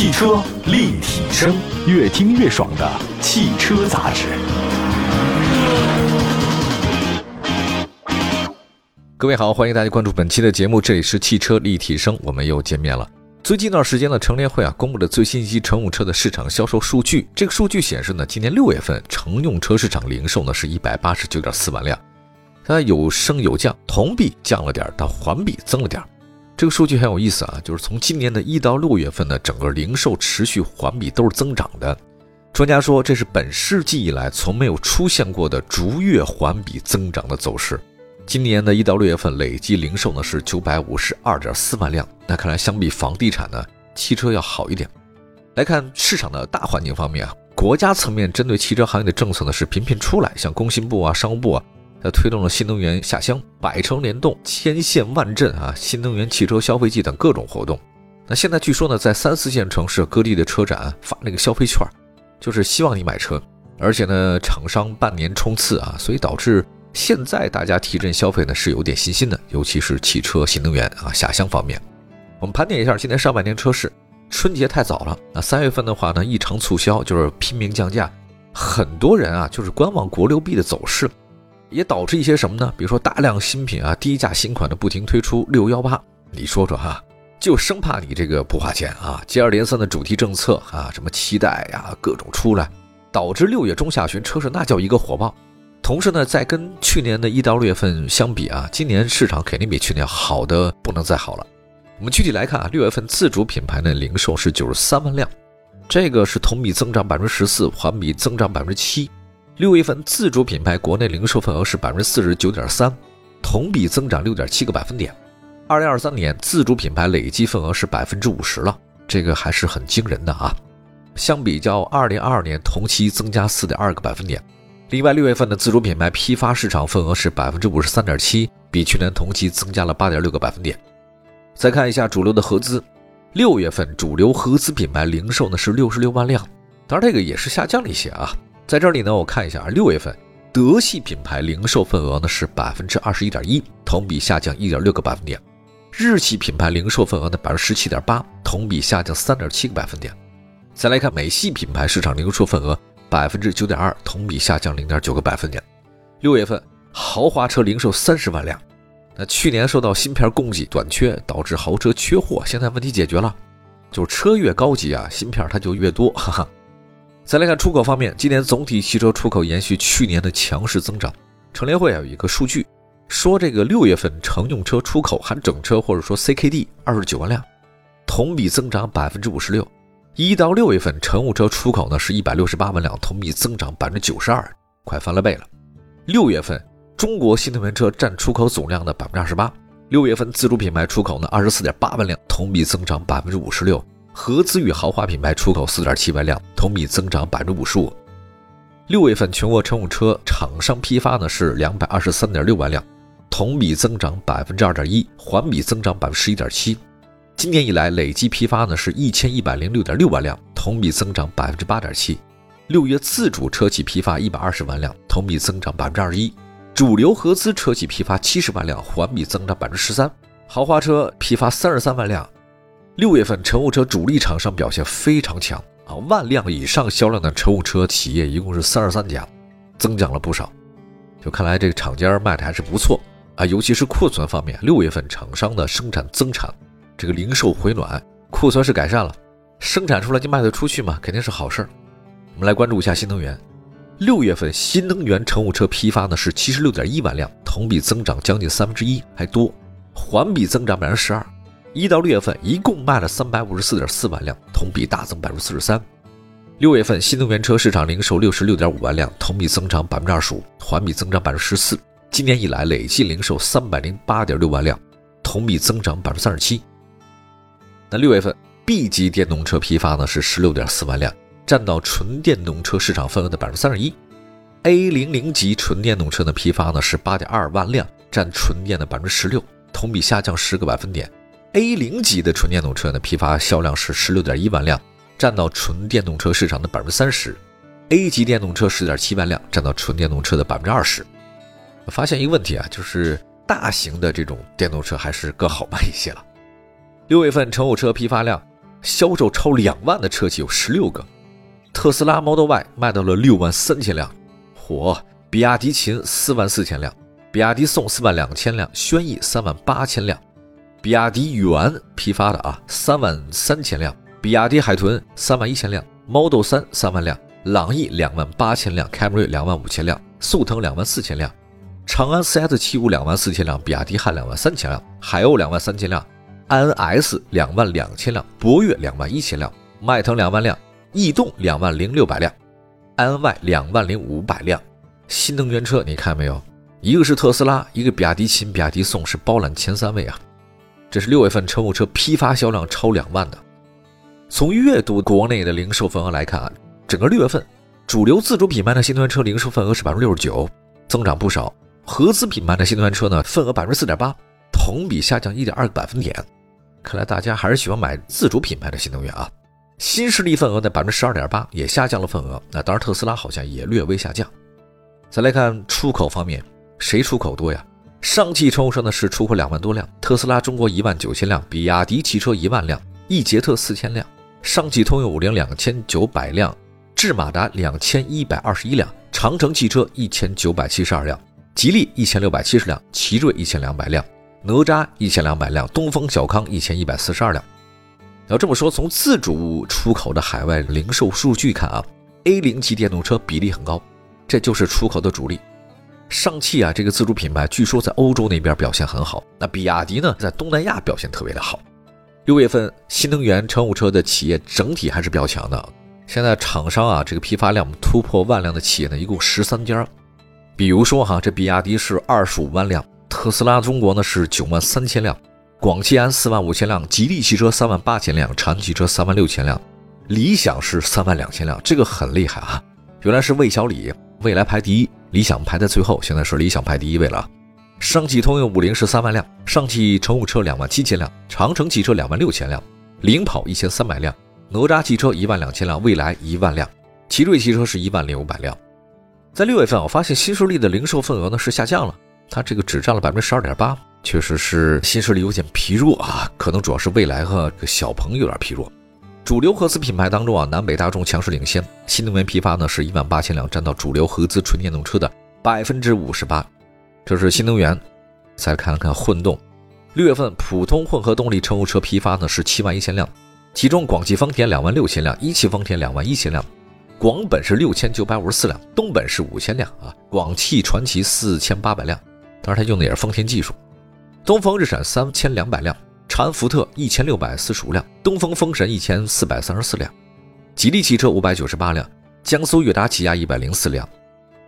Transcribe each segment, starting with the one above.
汽车立体声，越听越爽的汽车杂志。各位好，欢迎大家关注本期的节目，这里是汽车立体声，我们又见面了。最近一段时间呢，乘联会啊公布了最新一期乘用车的市场销售数据。这个数据显示呢，今年六月份乘用车市场零售呢是一百八十九点四万辆，它有升有降，同比降了点，但环比增了点。这个数据很有意思啊，就是从今年的一到六月份呢，整个零售持续环比都是增长的。专家说，这是本世纪以来从没有出现过的逐月环比增长的走势。今年的一到六月份累计零售呢是九百五十二点四万辆，那看来相比房地产呢，汽车要好一点。来看市场的大环境方面啊，国家层面针对汽车行业的政策呢是频频出来，像工信部啊、商务部啊，它推动了新能源下乡、百城联动、千县万镇啊、新能源汽车消费季等各种活动。那现在据说呢，在三四线城市各地的车展发那个消费券，就是希望你买车，而且呢，厂商半年冲刺啊，所以导致。现在大家提振消费呢是有点信心的，尤其是汽车、新能源啊下乡方面。我们盘点一下今年上半年车市，春节太早了，那三月份的话呢异常促销，就是拼命降价，很多人啊就是观望国六 B 的走势，也导致一些什么呢？比如说大量新品啊低价新款的不停推出六幺八，你说说哈，就生怕你这个不花钱啊，接二连三的主题政策啊，什么期待呀各种出来，导致六月中下旬车市那叫一个火爆。同时呢，在跟去年的一到六月份相比啊，今年市场肯定比去年好的不能再好了。我们具体来看啊，六月份自主品牌的零售是九十三万辆，这个是同比增长百分之十四，环比增长百分之七。六月份自主品牌国内零售份额是百分之四十九点三，同比增长六点七个百分点。二零二三年自主品牌累计份额是百分之五十了，这个还是很惊人的啊。相比较二零二二年同期增加四点二个百分点。另外，六月份的自主品牌批发市场份额是百分之五十三点七，比去年同期增加了八点六个百分点。再看一下主流的合资，六月份主流合资品牌零售呢是六十六万辆，当然这个也是下降了一些啊。在这里呢，我看一下啊，六月份德系品牌零售份额呢是百分之二十一点一，同比下降一点六个百分点；日系品牌零售份额呢百分之十七点八，同比下降三点七个百分点。再来看美系品牌市场零售份额。百分之九点二，同比下降零点九个百分点。六月份豪华车零售三十万辆，那去年受到芯片供给短缺，导致豪车缺货，现在问题解决了，就是车越高级啊，芯片它就越多。哈哈。再来看出口方面，今年总体汽车出口延续去年的强势增长。乘联会啊有一个数据，说这个六月份乘用车出口含整车或者说 CKD 二十九万辆，同比增长百分之五十六。一到六月份，乘用车出口呢是一百六十八万辆，同比增长百分之九十二，快翻了倍了。六月份，中国新能源车占出口总量的百分之二十八。六月份，自主品牌出口呢二十四点八万辆，同比增长百分之五十六。合资与豪华品牌出口四点七万辆，同比增长百分之五十五。六月份，全国乘用车厂商批发呢是两百二十三点六万辆，同比增长百分之二点一，环比增长百分之十一点七。今年以来累计批发呢是一千一百零六点六万辆，同比增长百分之八点七。六月自主车企批发一百二十万辆，同比增长百分之二十一。主流合资车企批发七十万辆，环比增长百分之十三。豪华车批发三十三万辆。六月份乘用车主力厂商表现非常强啊，万辆以上销量的乘用车企业一共是三十三家，增长了不少。就看来这个厂家卖的还是不错啊，尤其是库存方面，六月份厂商的生产增产。这个零售回暖，库存是改善了，生产出来就卖得出去嘛，肯定是好事儿。我们来关注一下新能源，六月份新能源乘用车批发呢是七十六点一万辆，同比增长将近三分之一，还多，环比增长百分之十二。一到六月份一共卖了三百五十四点四万辆，同比大增百分之四十三。六月份新能源车市场零售六十六点五万辆，同比增长百分之二十五，环比增长百分之十四。今年以来累计零售三百零八点六万辆，同比增长百分之三十七。那六月份 B 级电动车批发呢是十六点四万辆，占到纯电动车市场份额的百分之三十一。A 零零级纯电动车的批发呢是八点二万辆，占纯电的百分之十六，同比下降十个百分点。A 零级的纯电动车呢批发销量是十六点一万辆，占到纯电动车市场的百分之三十。A 级电动车十点七万辆，占到纯电动车的百分之二十。发现一个问题啊，就是大型的这种电动车还是更好卖一些了。六月份乘用车批发量销售超两万的车企有十六个。特斯拉 Model Y 卖到了六万三千辆，火！比亚迪秦四万四千辆，比亚迪宋四万两千辆，轩逸三万八千辆，比亚迪元批发的啊三万三千辆，比亚迪海豚三万一千辆，Model 三三万辆，朗逸两万八千辆，凯美瑞两万五千辆，速腾两万四千辆，长安 CS 七五两万四千辆，比亚迪汉两万三千辆，海鸥两万三千辆，；INS 两万两千辆，博越两万一千辆，迈腾两万辆。逸动两万零六百辆，安 Y 两万零五百辆，新能源车你看没有？一个是特斯拉，一个比亚迪秦、比亚迪宋是包揽前三位啊。这是六月份乘用车批发销量超两万的。从月度国内的零售份额来看啊，整个六月份主流自主品牌的新能源车零售份额是百分之六十九，增长不少。合资品牌的新能源车呢，份额百分之四点八，同比下降一点二个百分点。看来大家还是喜欢买自主品牌的新能源啊。新势力份额的百分之十二点八也下降了份额，那当然特斯拉好像也略微下降。再来看出口方面，谁出口多呀？上汽乘用车呢是出口两万多辆，特斯拉中国一万九千辆，比亚迪汽车一万辆，易捷特四千辆，上汽通用五菱两千九百辆，智马达两千一百二十一辆，长城汽车一千九百七十二辆，吉利一千六百七十辆，奇瑞一千两百辆，哪吒一千两百辆，东风小康一千一百四十二辆。要这么说，从自主出口的海外零售数据看啊，A 零级电动车比例很高，这就是出口的主力。上汽啊，这个自主品牌据说在欧洲那边表现很好。那比亚迪呢，在东南亚表现特别的好。六月份新能源乘用车的企业整体还是比较强的。现在厂商啊，这个批发量突破万辆的企业呢，一共十三家。比如说哈，这比亚迪是二十五万辆，特斯拉中国呢是九万三千辆。广汽安四万五千辆，吉利汽车三万八千辆，长安汽车三万六千辆，理想是三万两千辆，这个很厉害啊！原来是魏小李，未来排第一，理想排在最后，现在是理想排第一位了。上汽通用五菱是三万辆，上汽乘用车两万七千辆，长城汽车两万六千辆，领跑一千三百辆，哪吒汽车一万两千辆，蔚来一万辆，奇瑞汽车是一万零五百辆。在六月份，我发现新势力的零售份额呢是下降了，它这个只占了百分之十二点八。确实是新势力有点疲弱啊，可能主要是蔚来和小鹏有点疲弱。主流合资品牌当中啊，南北大众强势领先，新能源批发呢是一万八千辆，占到主流合资纯电动车的百分之五十八。这是新能源。再看看混动，六月份普通混合动力乘用车批发呢是七万一千辆，其中广汽丰田两万六千辆，一汽丰田两万一千辆，广本是六千九百五十四辆，东本是五千辆啊，广汽传祺四千八百辆，当然它用的也是丰田技术。东风日产三千两百辆，长安福特一千六百四十五辆，东风风神一千四百三十四辆，吉利汽车五百九十八辆，江苏悦达起亚一百零四辆。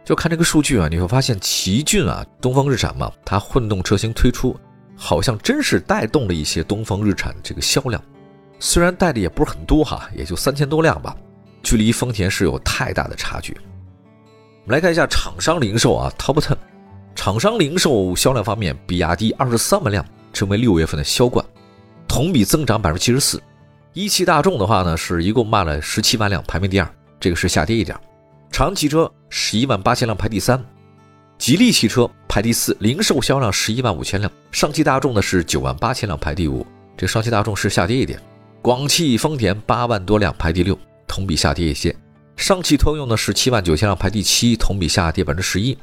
就看这个数据啊，你会发现奇骏啊，东风日产嘛，它混动车型推出，好像真是带动了一些东风日产这个销量。虽然带的也不是很多哈，也就三千多辆吧，距离丰田是有太大的差距。我们来看一下厂商零售啊，Top Ten。厂商零售销量方面，比亚迪二十三万辆成为六月份的销冠，同比增长百分之七十四。一汽大众的话呢，是一共卖了十七万辆，排名第二，这个是下跌一点。长安汽车十一万八千辆排第三，吉利汽车排第四，零售销量十一万五千辆。上汽大众呢是九万八千辆排第五，这上汽大众是下跌一点。广汽丰田八万多辆排第六，同比下跌一些。上汽通用呢是七万九千辆排第七，同比下跌百分之十一。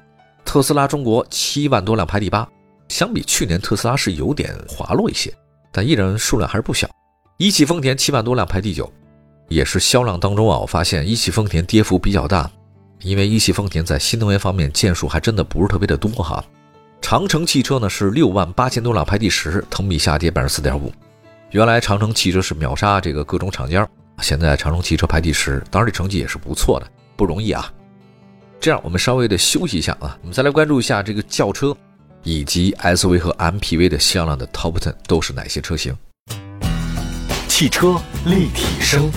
特斯拉中国七万多辆排第八，相比去年特斯拉是有点滑落一些，但依然数量还是不小。一汽丰田七万多辆排第九，也是销量当中啊，我发现一汽丰田跌幅比较大，因为一汽丰田在新能源方面件数还真的不是特别的多哈。长城汽车呢是六万八千多辆排第十，同比下跌百分之四点五。原来长城汽车是秒杀这个各种厂家，现在长城汽车排第十，当然这成绩也是不错的，不容易啊。这样，我们稍微的休息一下啊，我们再来关注一下这个轿车以及 SUV 和 MPV 的销量的 Top Ten 都是哪些车型？汽车立体声，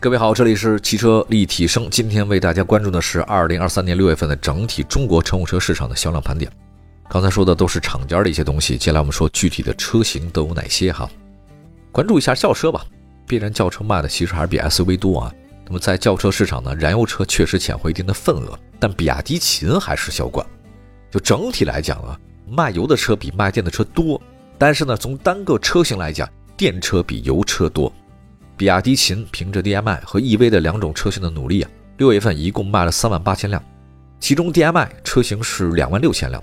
各位好，这里是汽车立体声。今天为大家关注的是二零二三年六月份的整体中国乘用车市场的销量盘点。刚才说的都是厂家的一些东西，接下来我们说具体的车型都有哪些哈？关注一下轿车吧，必然轿车卖的其实还是比 SUV 多啊。那么在轿车市场呢，燃油车确实抢回一定的份额，但比亚迪秦还是销冠。就整体来讲啊，卖油的车比卖电的车多，但是呢，从单个车型来讲，电车比油车多。比亚迪秦凭着 DM-i 和 EV 的两种车型的努力啊，六月份一共卖了三万八千辆，其中 DM-i 车型是两万六千辆。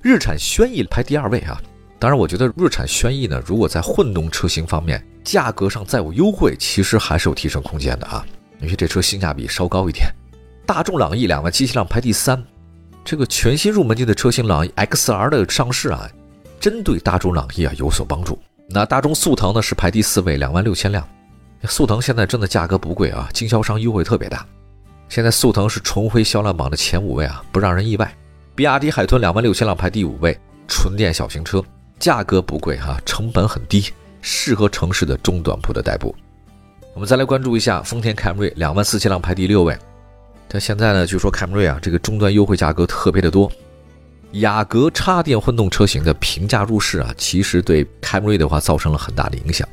日产轩逸排第二位啊。当然，我觉得日产轩逸呢，如果在混动车型方面价格上再有优惠，其实还是有提升空间的啊，因为这车性价比稍高一点。大众朗逸两万七千辆排第三，这个全新入门级的车型朗逸 XR 的上市啊，针对大众朗逸啊有所帮助。那大众速腾呢是排第四位，两万六千辆。速腾现在真的价格不贵啊，经销商优惠特别大。现在速腾是重回销量榜的前五位啊，不让人意外。比亚迪海豚两万六千辆排第五位，纯电小型车。价格不贵哈，成本很低，适合城市的中短途的代步。我们再来关注一下丰田凯美瑞，两万四千辆排第六位。但现在呢，据说凯美瑞啊，这个终端优惠价格特别的多。雅阁插电混动车型的平价入市啊，其实对凯美瑞的话造成了很大的影响。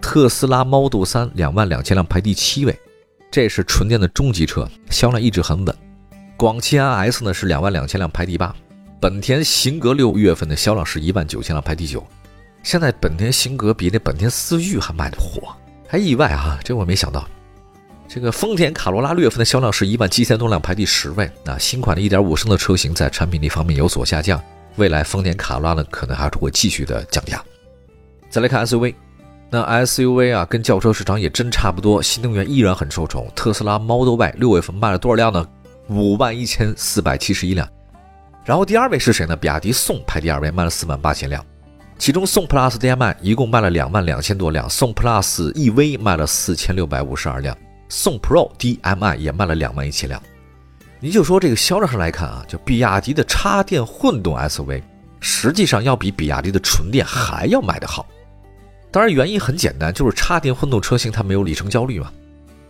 特斯拉 Model 3两万两千辆排第七位，这是纯电的中级车，销量一直很稳。广汽安 S 呢是两万两千辆排第八。本田型格六月份的销量是一万九千辆，排第九。现在本田型格比那本田思域还卖的火，还意外啊！这我没想到。这个丰田卡罗拉六月份的销量是一万七千多辆，排第十位。那新款的一点五升的车型在产品力方面有所下降，未来丰田卡罗拉呢可能还是会继续的降价。再来看 SUV，那 SUV 啊跟轿车市场也真差不多，新能源依然很受宠。特斯拉 Model Y 六月份卖了多少辆呢？五万一千四百七十一辆。然后第二位是谁呢？比亚迪宋排第二位，卖了四万八千辆，其中宋 PLUS DM-i 一共卖了两万两千多辆，宋 PLUS EV 卖了四千六百五十二辆，宋 Pro DM-i 也卖了两万一千辆。你就说这个销量上来看啊，就比亚迪的插电混动 SUV，实际上要比比亚迪的纯电还要卖得好。当然原因很简单，就是插电混动车型它没有里程焦虑嘛。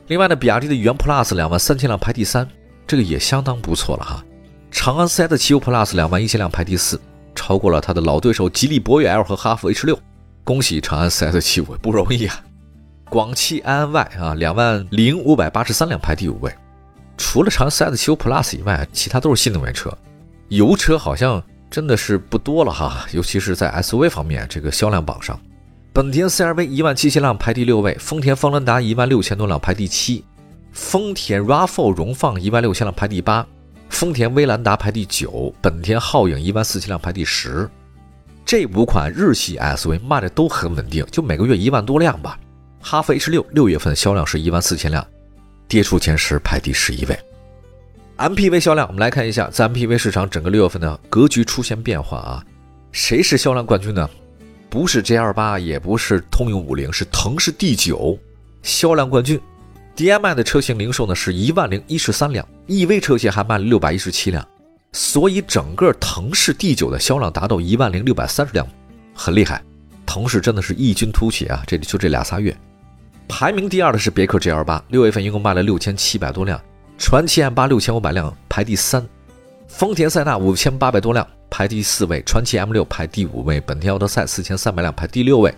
另外呢，比亚迪的元 Plus 两万三千辆排第三，这个也相当不错了哈。长安 CS75 Plus 两万一千辆排第四，超过了它的老对手吉利博越 L 和哈弗 H 六。恭喜长安 CS75 不容易啊！广汽安安 Y 啊，两万零五百八十三辆排第五位。除了长安 CS75 Plus 以外，其他都是新能源车，油车好像真的是不多了哈。尤其是在 SUV 方面，这个销量榜上，本田 CR-V 一万七千辆排第六位，丰田方兰达一万六千多辆排第七，丰田 RAV4 荣放一万六千辆排第八。丰田威兰达排第九，本田皓影一万四千辆排第十，这五款日系 SUV 卖的都很稳定，就每个月一万多辆吧。哈弗 H 六六月份销量是一万四千辆，跌出前十，排第十一位。MPV 销量，我们来看一下，在 MPV 市场整个六月份的格局出现变化啊，谁是销量冠军呢？不是 G L 八，也不是通用五菱，是腾势 D 九，销量冠军。DM-i 的车型零售呢是一万零一十三辆，EV 车型还卖了六百一十七辆，所以整个腾势 D9 的销量达到一万零六百三十辆，很厉害。腾势真的是异军突起啊！这里就这俩仨月，排名第二的是别克 GL8，六月份一共卖了六千七百多辆，传祺 M8 六千五百辆排第三，丰田塞纳五千八百多辆排第四位，传祺 M6 排第五位，本田奥德赛四千三百辆排第六位，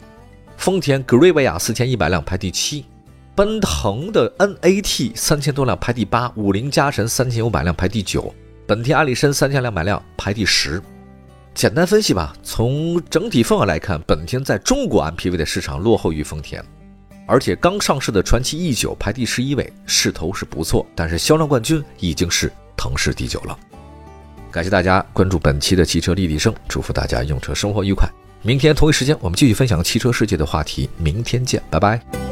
丰田格瑞维亚四千一百辆排第七。奔腾的 NAT 三千多辆排第八，五菱加神三千五百辆排第九，本田艾力绅三千两百辆排第十。简单分析吧，从整体份额来看，本田在中国 MPV 的市场落后于丰田，而且刚上市的传祺 E 九排第十一位，势头是不错，但是销量冠军已经是腾势第九了。感谢大家关注本期的汽车立体声，祝福大家用车生活愉快。明天同一时间，我们继续分享汽车世界的话题。明天见，拜拜。